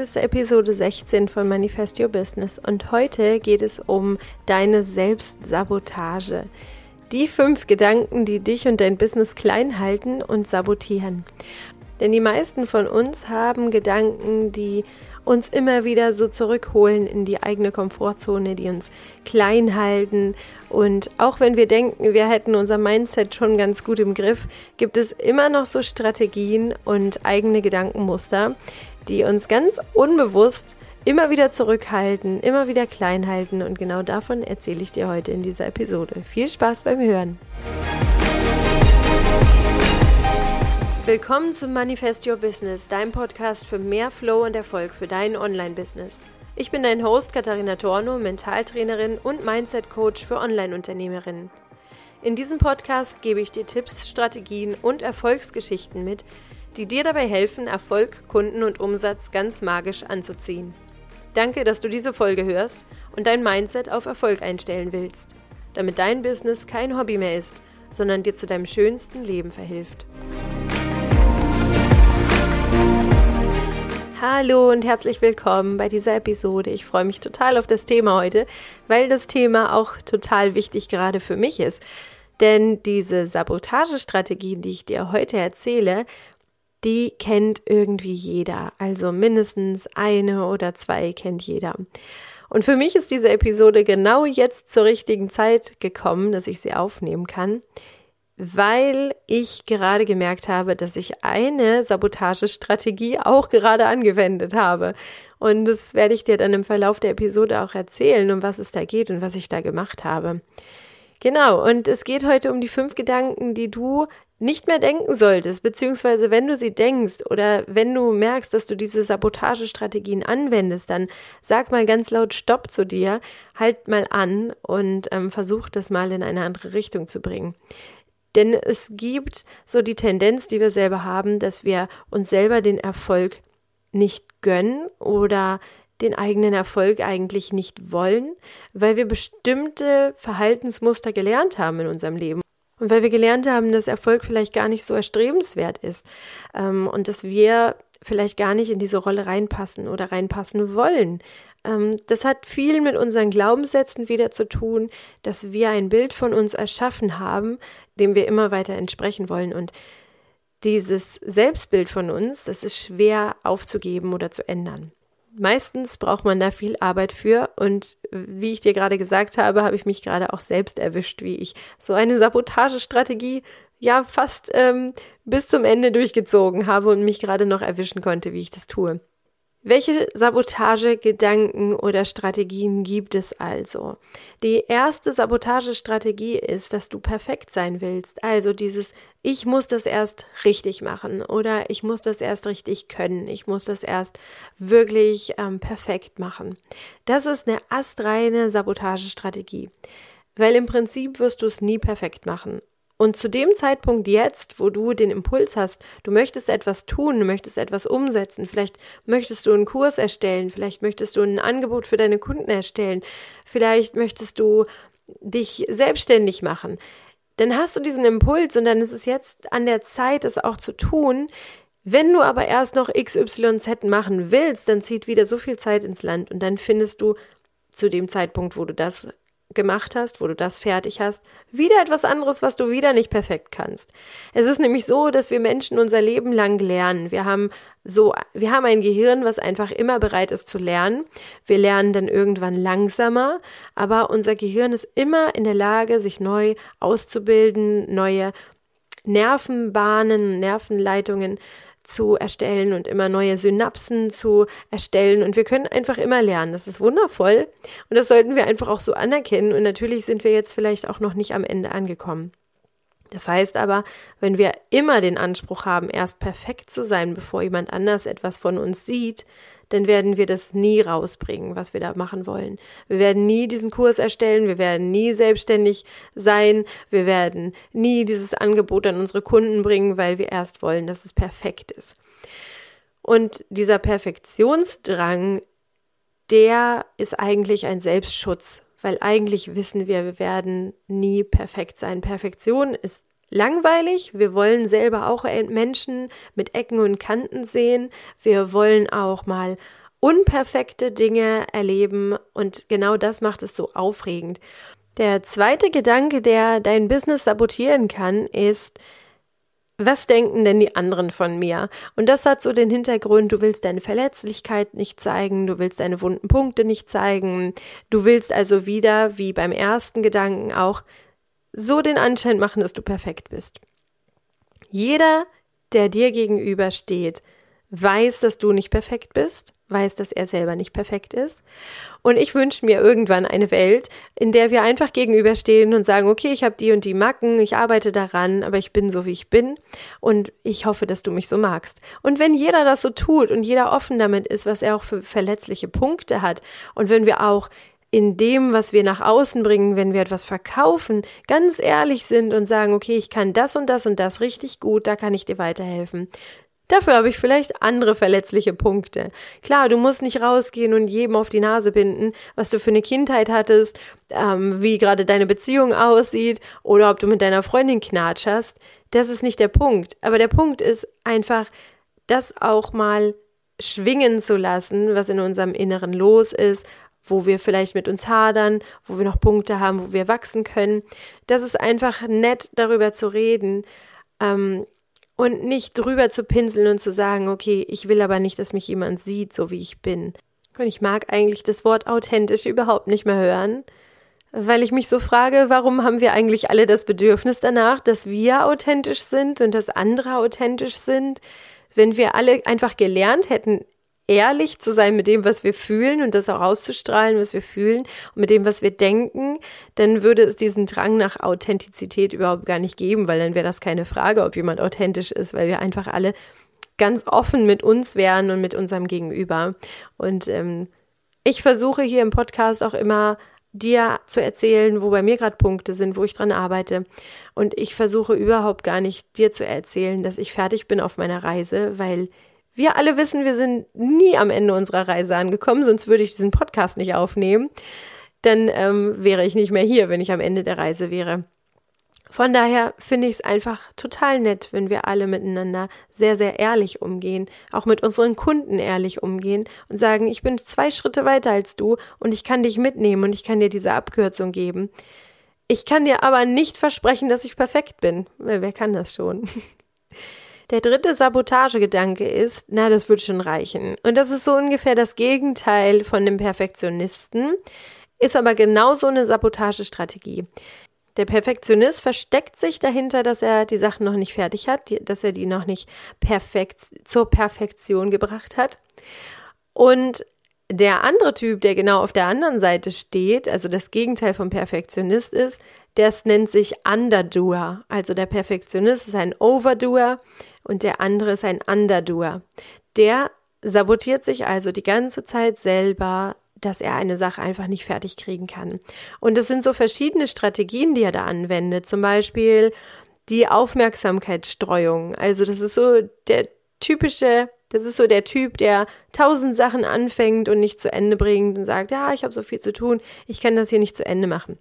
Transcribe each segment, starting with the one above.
ist Episode 16 von Manifest Your Business und heute geht es um deine Selbstsabotage. Die fünf Gedanken, die dich und dein Business klein halten und sabotieren. Denn die meisten von uns haben Gedanken, die uns immer wieder so zurückholen in die eigene Komfortzone, die uns klein halten. Und auch wenn wir denken, wir hätten unser Mindset schon ganz gut im Griff, gibt es immer noch so Strategien und eigene Gedankenmuster, die uns ganz unbewusst immer wieder zurückhalten, immer wieder klein halten. Und genau davon erzähle ich dir heute in dieser Episode. Viel Spaß beim Hören! Willkommen zum Manifest Your Business, deinem Podcast für mehr Flow und Erfolg für dein Online-Business. Ich bin dein Host Katharina Torno, Mentaltrainerin und Mindset-Coach für Online-Unternehmerinnen. In diesem Podcast gebe ich dir Tipps, Strategien und Erfolgsgeschichten mit, die dir dabei helfen, Erfolg, Kunden und Umsatz ganz magisch anzuziehen. Danke, dass du diese Folge hörst und dein Mindset auf Erfolg einstellen willst, damit dein Business kein Hobby mehr ist, sondern dir zu deinem schönsten Leben verhilft. Hallo und herzlich willkommen bei dieser Episode. Ich freue mich total auf das Thema heute, weil das Thema auch total wichtig gerade für mich ist. Denn diese Sabotagestrategien, die ich dir heute erzähle, die kennt irgendwie jeder. Also mindestens eine oder zwei kennt jeder. Und für mich ist diese Episode genau jetzt zur richtigen Zeit gekommen, dass ich sie aufnehmen kann weil ich gerade gemerkt habe, dass ich eine Sabotagestrategie auch gerade angewendet habe. Und das werde ich dir dann im Verlauf der Episode auch erzählen, um was es da geht und was ich da gemacht habe. Genau, und es geht heute um die fünf Gedanken, die du nicht mehr denken solltest, beziehungsweise wenn du sie denkst oder wenn du merkst, dass du diese Sabotagestrategien anwendest, dann sag mal ganz laut Stopp zu dir, halt mal an und ähm, versuch das mal in eine andere Richtung zu bringen. Denn es gibt so die Tendenz, die wir selber haben, dass wir uns selber den Erfolg nicht gönnen oder den eigenen Erfolg eigentlich nicht wollen, weil wir bestimmte Verhaltensmuster gelernt haben in unserem Leben. Und weil wir gelernt haben, dass Erfolg vielleicht gar nicht so erstrebenswert ist ähm, und dass wir vielleicht gar nicht in diese Rolle reinpassen oder reinpassen wollen. Ähm, das hat viel mit unseren Glaubenssätzen wieder zu tun, dass wir ein Bild von uns erschaffen haben, dem wir immer weiter entsprechen wollen. Und dieses Selbstbild von uns, das ist schwer aufzugeben oder zu ändern. Meistens braucht man da viel Arbeit für und wie ich dir gerade gesagt habe, habe ich mich gerade auch selbst erwischt, wie ich so eine Sabotagestrategie ja fast ähm, bis zum Ende durchgezogen habe und mich gerade noch erwischen konnte, wie ich das tue. Welche Sabotagegedanken oder Strategien gibt es also? Die erste Sabotagestrategie ist, dass du perfekt sein willst. Also dieses Ich muss das erst richtig machen oder ich muss das erst richtig können. Ich muss das erst wirklich ähm, perfekt machen. Das ist eine astreine Sabotagestrategie. Weil im Prinzip wirst du es nie perfekt machen. Und zu dem Zeitpunkt jetzt, wo du den Impuls hast, du möchtest etwas tun, du möchtest etwas umsetzen, vielleicht möchtest du einen Kurs erstellen, vielleicht möchtest du ein Angebot für deine Kunden erstellen, vielleicht möchtest du dich selbstständig machen, dann hast du diesen Impuls und dann ist es jetzt an der Zeit, es auch zu tun. Wenn du aber erst noch XYZ machen willst, dann zieht wieder so viel Zeit ins Land und dann findest du zu dem Zeitpunkt, wo du das gemacht hast, wo du das fertig hast, wieder etwas anderes, was du wieder nicht perfekt kannst. Es ist nämlich so, dass wir Menschen unser Leben lang lernen. Wir haben so, wir haben ein Gehirn, was einfach immer bereit ist zu lernen. Wir lernen dann irgendwann langsamer, aber unser Gehirn ist immer in der Lage, sich neu auszubilden, neue Nervenbahnen, Nervenleitungen zu erstellen und immer neue Synapsen zu erstellen. Und wir können einfach immer lernen. Das ist wundervoll. Und das sollten wir einfach auch so anerkennen. Und natürlich sind wir jetzt vielleicht auch noch nicht am Ende angekommen. Das heißt aber, wenn wir immer den Anspruch haben, erst perfekt zu sein, bevor jemand anders etwas von uns sieht, dann werden wir das nie rausbringen, was wir da machen wollen. Wir werden nie diesen Kurs erstellen, wir werden nie selbstständig sein, wir werden nie dieses Angebot an unsere Kunden bringen, weil wir erst wollen, dass es perfekt ist. Und dieser Perfektionsdrang, der ist eigentlich ein Selbstschutz, weil eigentlich wissen wir, wir werden nie perfekt sein. Perfektion ist langweilig. Wir wollen selber auch Menschen mit Ecken und Kanten sehen. Wir wollen auch mal unperfekte Dinge erleben und genau das macht es so aufregend. Der zweite Gedanke, der dein Business sabotieren kann, ist, was denken denn die anderen von mir? Und das hat so den Hintergrund, du willst deine Verletzlichkeit nicht zeigen, du willst deine wunden Punkte nicht zeigen, du willst also wieder, wie beim ersten Gedanken auch, so den Anschein machen, dass du perfekt bist. Jeder, der dir gegenüber steht, weiß, dass du nicht perfekt bist, weiß, dass er selber nicht perfekt ist. Und ich wünsche mir irgendwann eine Welt, in der wir einfach gegenüberstehen und sagen, okay, ich habe die und die Macken, ich arbeite daran, aber ich bin so, wie ich bin und ich hoffe, dass du mich so magst. Und wenn jeder das so tut und jeder offen damit ist, was er auch für verletzliche Punkte hat und wenn wir auch in dem, was wir nach außen bringen, wenn wir etwas verkaufen, ganz ehrlich sind und sagen, okay, ich kann das und das und das richtig gut, da kann ich dir weiterhelfen. Dafür habe ich vielleicht andere verletzliche Punkte. Klar, du musst nicht rausgehen und jedem auf die Nase binden, was du für eine Kindheit hattest, ähm, wie gerade deine Beziehung aussieht oder ob du mit deiner Freundin knatscherst. Das ist nicht der Punkt. Aber der Punkt ist einfach, das auch mal schwingen zu lassen, was in unserem Inneren los ist, wo wir vielleicht mit uns hadern, wo wir noch Punkte haben, wo wir wachsen können. Das ist einfach nett, darüber zu reden. Ähm, und nicht drüber zu pinseln und zu sagen, okay, ich will aber nicht, dass mich jemand sieht, so wie ich bin. Und ich mag eigentlich das Wort authentisch überhaupt nicht mehr hören, weil ich mich so frage, warum haben wir eigentlich alle das Bedürfnis danach, dass wir authentisch sind und dass andere authentisch sind, wenn wir alle einfach gelernt hätten, ehrlich zu sein mit dem, was wir fühlen und das auch auszustrahlen, was wir fühlen und mit dem, was wir denken, dann würde es diesen Drang nach Authentizität überhaupt gar nicht geben, weil dann wäre das keine Frage, ob jemand authentisch ist, weil wir einfach alle ganz offen mit uns wären und mit unserem Gegenüber. Und ähm, ich versuche hier im Podcast auch immer dir zu erzählen, wo bei mir gerade Punkte sind, wo ich dran arbeite. Und ich versuche überhaupt gar nicht dir zu erzählen, dass ich fertig bin auf meiner Reise, weil wir alle wissen, wir sind nie am Ende unserer Reise angekommen, sonst würde ich diesen Podcast nicht aufnehmen. Dann ähm, wäre ich nicht mehr hier, wenn ich am Ende der Reise wäre. Von daher finde ich es einfach total nett, wenn wir alle miteinander sehr, sehr ehrlich umgehen, auch mit unseren Kunden ehrlich umgehen und sagen, ich bin zwei Schritte weiter als du und ich kann dich mitnehmen und ich kann dir diese Abkürzung geben. Ich kann dir aber nicht versprechen, dass ich perfekt bin, weil wer kann das schon? Der dritte Sabotagegedanke ist, na, das wird schon reichen. Und das ist so ungefähr das Gegenteil von dem Perfektionisten, ist aber genauso eine Sabotagestrategie. Der Perfektionist versteckt sich dahinter, dass er die Sachen noch nicht fertig hat, dass er die noch nicht perfekt zur Perfektion gebracht hat. Und der andere Typ, der genau auf der anderen Seite steht, also das Gegenteil vom Perfektionist ist, das nennt sich Underdoer. Also der Perfektionist ist ein Overdoer und der andere ist ein Underdoer. Der sabotiert sich also die ganze Zeit selber, dass er eine Sache einfach nicht fertig kriegen kann. Und es sind so verschiedene Strategien, die er da anwendet. Zum Beispiel die Aufmerksamkeitsstreuung. Also das ist so der typische, das ist so der Typ, der tausend Sachen anfängt und nicht zu Ende bringt und sagt, ja, ich habe so viel zu tun, ich kann das hier nicht zu Ende machen.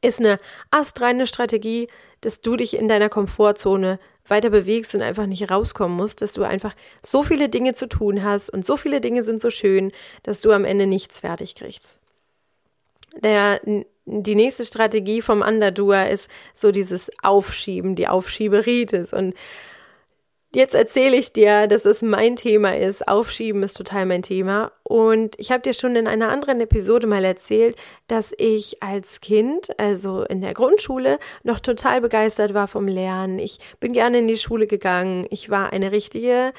Ist eine astreine Strategie, dass du dich in deiner Komfortzone weiter bewegst und einfach nicht rauskommen musst, dass du einfach so viele Dinge zu tun hast und so viele Dinge sind so schön, dass du am Ende nichts fertig kriegst. Der, die nächste Strategie vom Underdoer ist so dieses Aufschieben, die Aufschieberitis und Jetzt erzähle ich dir, dass es mein Thema ist. Aufschieben ist total mein Thema. Und ich habe dir schon in einer anderen Episode mal erzählt, dass ich als Kind, also in der Grundschule, noch total begeistert war vom Lernen. Ich bin gerne in die Schule gegangen. Ich war eine richtige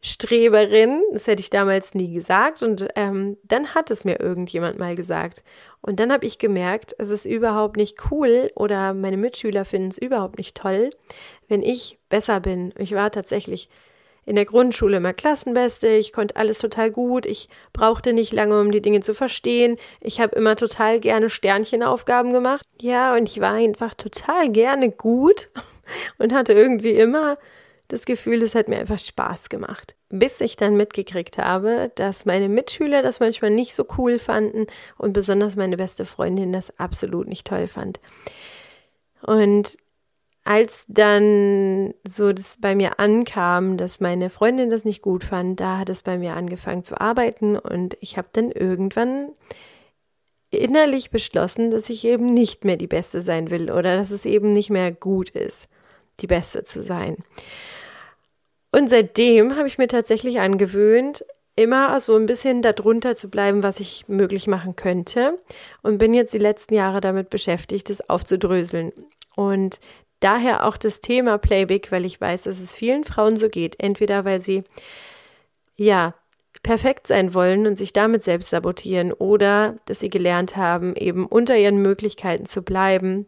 Streberin. Das hätte ich damals nie gesagt. Und ähm, dann hat es mir irgendjemand mal gesagt. Und dann habe ich gemerkt, es ist überhaupt nicht cool oder meine Mitschüler finden es überhaupt nicht toll, wenn ich besser bin. Ich war tatsächlich in der Grundschule immer Klassenbeste, ich konnte alles total gut, ich brauchte nicht lange, um die Dinge zu verstehen. Ich habe immer total gerne Sternchenaufgaben gemacht. Ja, und ich war einfach total gerne gut und hatte irgendwie immer das Gefühl, es hat mir einfach Spaß gemacht. Bis ich dann mitgekriegt habe, dass meine Mitschüler das manchmal nicht so cool fanden und besonders meine beste Freundin das absolut nicht toll fand. Und als dann so das bei mir ankam, dass meine Freundin das nicht gut fand, da hat es bei mir angefangen zu arbeiten und ich habe dann irgendwann innerlich beschlossen, dass ich eben nicht mehr die Beste sein will oder dass es eben nicht mehr gut ist, die Beste zu sein. Und seitdem habe ich mir tatsächlich angewöhnt, immer so ein bisschen darunter zu bleiben, was ich möglich machen könnte und bin jetzt die letzten Jahre damit beschäftigt, es aufzudröseln. Und daher auch das Thema Playback, weil ich weiß, dass es vielen Frauen so geht. Entweder weil sie ja perfekt sein wollen und sich damit selbst sabotieren oder dass sie gelernt haben, eben unter ihren Möglichkeiten zu bleiben,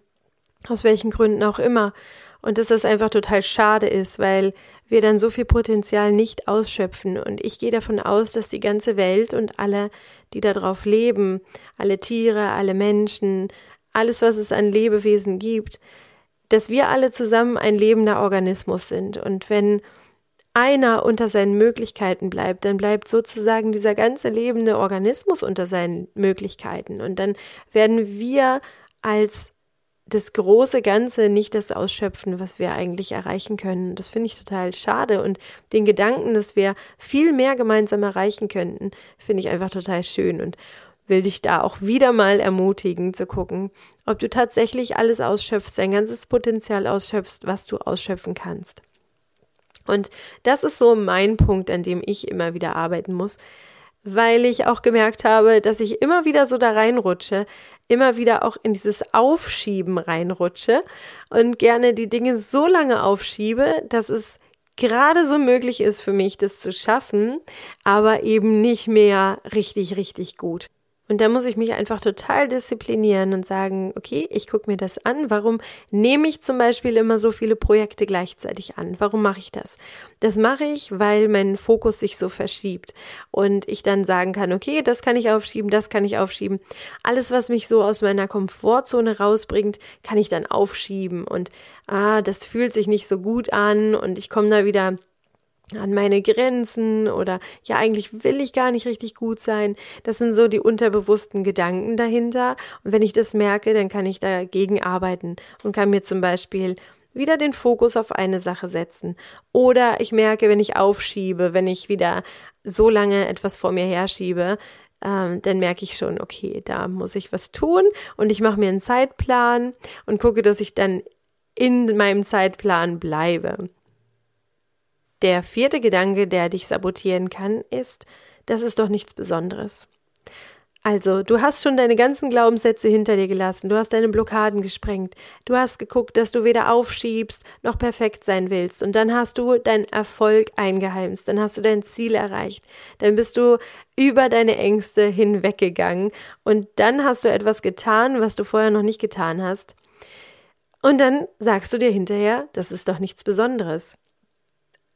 aus welchen Gründen auch immer. Und dass das einfach total schade ist, weil wir dann so viel Potenzial nicht ausschöpfen. Und ich gehe davon aus, dass die ganze Welt und alle, die darauf leben, alle Tiere, alle Menschen, alles, was es an Lebewesen gibt, dass wir alle zusammen ein lebender Organismus sind. Und wenn einer unter seinen Möglichkeiten bleibt, dann bleibt sozusagen dieser ganze lebende Organismus unter seinen Möglichkeiten. Und dann werden wir als das große Ganze nicht das ausschöpfen, was wir eigentlich erreichen können. Das finde ich total schade. Und den Gedanken, dass wir viel mehr gemeinsam erreichen könnten, finde ich einfach total schön. Und will dich da auch wieder mal ermutigen zu gucken, ob du tatsächlich alles ausschöpfst, dein ganzes Potenzial ausschöpfst, was du ausschöpfen kannst. Und das ist so mein Punkt, an dem ich immer wieder arbeiten muss, weil ich auch gemerkt habe, dass ich immer wieder so da reinrutsche, immer wieder auch in dieses Aufschieben reinrutsche und gerne die Dinge so lange aufschiebe, dass es gerade so möglich ist für mich, das zu schaffen, aber eben nicht mehr richtig, richtig gut. Und da muss ich mich einfach total disziplinieren und sagen, okay, ich gucke mir das an. Warum nehme ich zum Beispiel immer so viele Projekte gleichzeitig an? Warum mache ich das? Das mache ich, weil mein Fokus sich so verschiebt und ich dann sagen kann, okay, das kann ich aufschieben, das kann ich aufschieben. Alles, was mich so aus meiner Komfortzone rausbringt, kann ich dann aufschieben und ah, das fühlt sich nicht so gut an und ich komme da wieder an meine Grenzen oder ja, eigentlich will ich gar nicht richtig gut sein. Das sind so die unterbewussten Gedanken dahinter. Und wenn ich das merke, dann kann ich dagegen arbeiten und kann mir zum Beispiel wieder den Fokus auf eine Sache setzen. Oder ich merke, wenn ich aufschiebe, wenn ich wieder so lange etwas vor mir herschiebe, ähm, dann merke ich schon, okay, da muss ich was tun und ich mache mir einen Zeitplan und gucke, dass ich dann in meinem Zeitplan bleibe. Der vierte Gedanke, der dich sabotieren kann, ist, das ist doch nichts Besonderes. Also, du hast schon deine ganzen Glaubenssätze hinter dir gelassen, du hast deine Blockaden gesprengt, du hast geguckt, dass du weder aufschiebst noch perfekt sein willst, und dann hast du deinen Erfolg eingeheimst, dann hast du dein Ziel erreicht, dann bist du über deine Ängste hinweggegangen, und dann hast du etwas getan, was du vorher noch nicht getan hast. Und dann sagst du dir hinterher, das ist doch nichts Besonderes.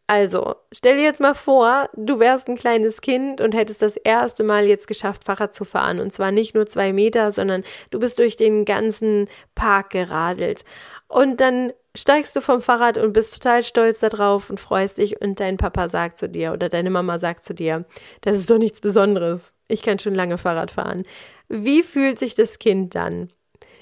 Also, stell dir jetzt mal vor, du wärst ein kleines Kind und hättest das erste Mal jetzt geschafft, Fahrrad zu fahren. Und zwar nicht nur zwei Meter, sondern du bist durch den ganzen Park geradelt. Und dann steigst du vom Fahrrad und bist total stolz darauf und freust dich und dein Papa sagt zu dir oder deine Mama sagt zu dir, das ist doch nichts Besonderes. Ich kann schon lange Fahrrad fahren. Wie fühlt sich das Kind dann?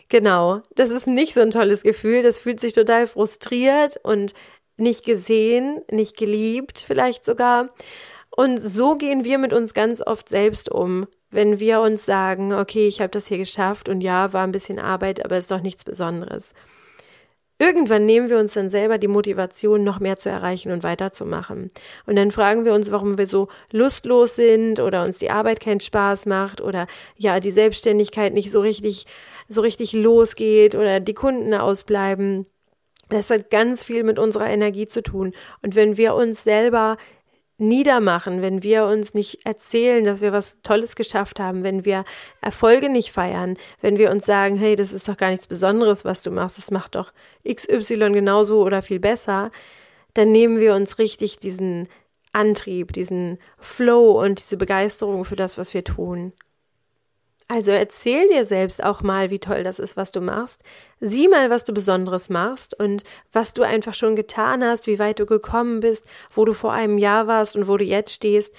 Genau, das ist nicht so ein tolles Gefühl. Das fühlt sich total frustriert und nicht gesehen, nicht geliebt vielleicht sogar. Und so gehen wir mit uns ganz oft selbst um, wenn wir uns sagen, okay, ich habe das hier geschafft und ja, war ein bisschen Arbeit, aber ist doch nichts Besonderes. Irgendwann nehmen wir uns dann selber die Motivation, noch mehr zu erreichen und weiterzumachen. Und dann fragen wir uns, warum wir so lustlos sind oder uns die Arbeit keinen Spaß macht oder ja, die Selbstständigkeit nicht so richtig, so richtig losgeht oder die Kunden ausbleiben. Das hat ganz viel mit unserer Energie zu tun. Und wenn wir uns selber niedermachen, wenn wir uns nicht erzählen, dass wir was Tolles geschafft haben, wenn wir Erfolge nicht feiern, wenn wir uns sagen, hey, das ist doch gar nichts Besonderes, was du machst, das macht doch XY genauso oder viel besser, dann nehmen wir uns richtig diesen Antrieb, diesen Flow und diese Begeisterung für das, was wir tun. Also erzähl dir selbst auch mal, wie toll das ist, was du machst. Sieh mal, was du Besonderes machst und was du einfach schon getan hast, wie weit du gekommen bist, wo du vor einem Jahr warst und wo du jetzt stehst.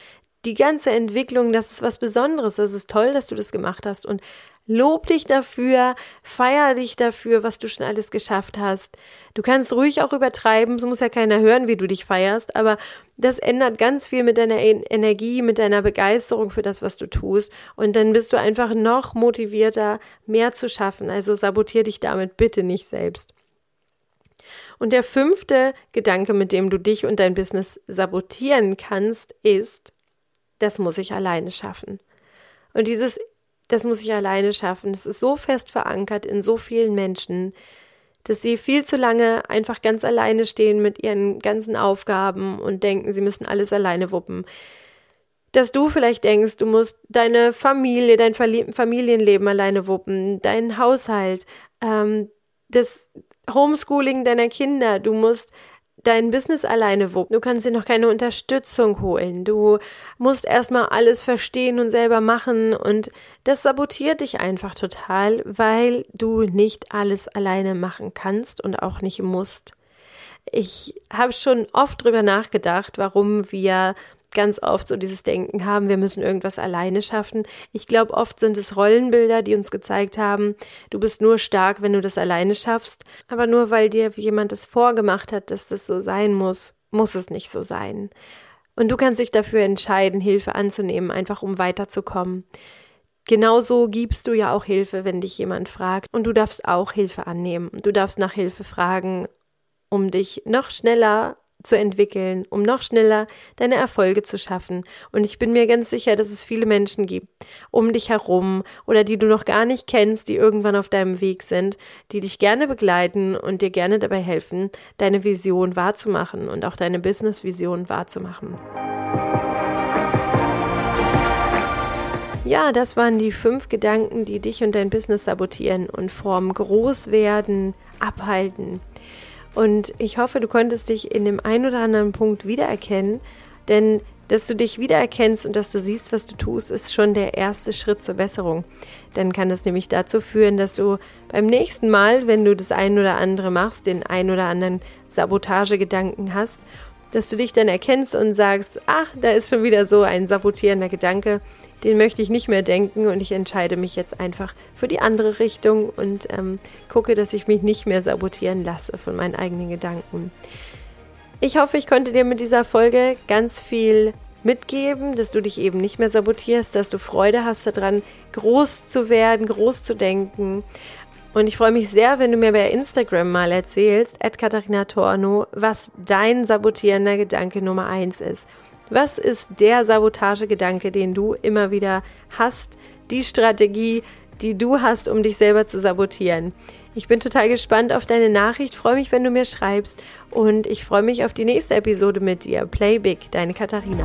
Die ganze Entwicklung, das ist was Besonderes. Das ist toll, dass du das gemacht hast und Lob dich dafür, feier dich dafür, was du schon alles geschafft hast. Du kannst ruhig auch übertreiben, es muss ja keiner hören, wie du dich feierst, aber das ändert ganz viel mit deiner Energie, mit deiner Begeisterung für das, was du tust. Und dann bist du einfach noch motivierter, mehr zu schaffen. Also sabotier dich damit bitte nicht selbst. Und der fünfte Gedanke, mit dem du dich und dein Business sabotieren kannst, ist, das muss ich alleine schaffen. Und dieses, das muss ich alleine schaffen, das ist so fest verankert in so vielen Menschen, dass sie viel zu lange einfach ganz alleine stehen mit ihren ganzen Aufgaben und denken, sie müssen alles alleine wuppen. Dass du vielleicht denkst, du musst deine Familie, dein Familienleben alleine wuppen, deinen Haushalt, ähm, das Homeschooling deiner Kinder, du musst dein Business alleine wuppen. Du kannst dir noch keine Unterstützung holen. Du musst erstmal alles verstehen und selber machen und das sabotiert dich einfach total, weil du nicht alles alleine machen kannst und auch nicht musst. Ich habe schon oft drüber nachgedacht, warum wir ganz oft so dieses Denken haben, wir müssen irgendwas alleine schaffen. Ich glaube, oft sind es Rollenbilder, die uns gezeigt haben, du bist nur stark, wenn du das alleine schaffst. Aber nur weil dir jemand das vorgemacht hat, dass das so sein muss, muss es nicht so sein. Und du kannst dich dafür entscheiden, Hilfe anzunehmen, einfach um weiterzukommen. Genauso gibst du ja auch Hilfe, wenn dich jemand fragt. Und du darfst auch Hilfe annehmen. Du darfst nach Hilfe fragen, um dich noch schneller zu entwickeln, um noch schneller deine Erfolge zu schaffen. Und ich bin mir ganz sicher, dass es viele Menschen gibt um dich herum oder die du noch gar nicht kennst, die irgendwann auf deinem Weg sind, die dich gerne begleiten und dir gerne dabei helfen, deine Vision wahrzumachen und auch deine Business-Vision wahrzumachen. Ja, das waren die fünf Gedanken, die dich und dein Business sabotieren und vom Großwerden abhalten. Und ich hoffe, du konntest dich in dem einen oder anderen Punkt wiedererkennen, denn dass du dich wiedererkennst und dass du siehst, was du tust, ist schon der erste Schritt zur Besserung. Dann kann das nämlich dazu führen, dass du beim nächsten Mal, wenn du das ein oder andere machst, den ein oder anderen Sabotagegedanken hast, dass du dich dann erkennst und sagst, ach, da ist schon wieder so ein sabotierender Gedanke den möchte ich nicht mehr denken und ich entscheide mich jetzt einfach für die andere Richtung und ähm, gucke, dass ich mich nicht mehr sabotieren lasse von meinen eigenen Gedanken. Ich hoffe, ich konnte dir mit dieser Folge ganz viel mitgeben, dass du dich eben nicht mehr sabotierst, dass du Freude hast daran, groß zu werden, groß zu denken. Und ich freue mich sehr, wenn du mir bei Instagram mal erzählst, at Katharina Torno, was dein sabotierender Gedanke Nummer eins ist. Was ist der Sabotagegedanke, den du immer wieder hast? Die Strategie, die du hast, um dich selber zu sabotieren. Ich bin total gespannt auf deine Nachricht, freue mich, wenn du mir schreibst und ich freue mich auf die nächste Episode mit dir. Play Big, deine Katharina.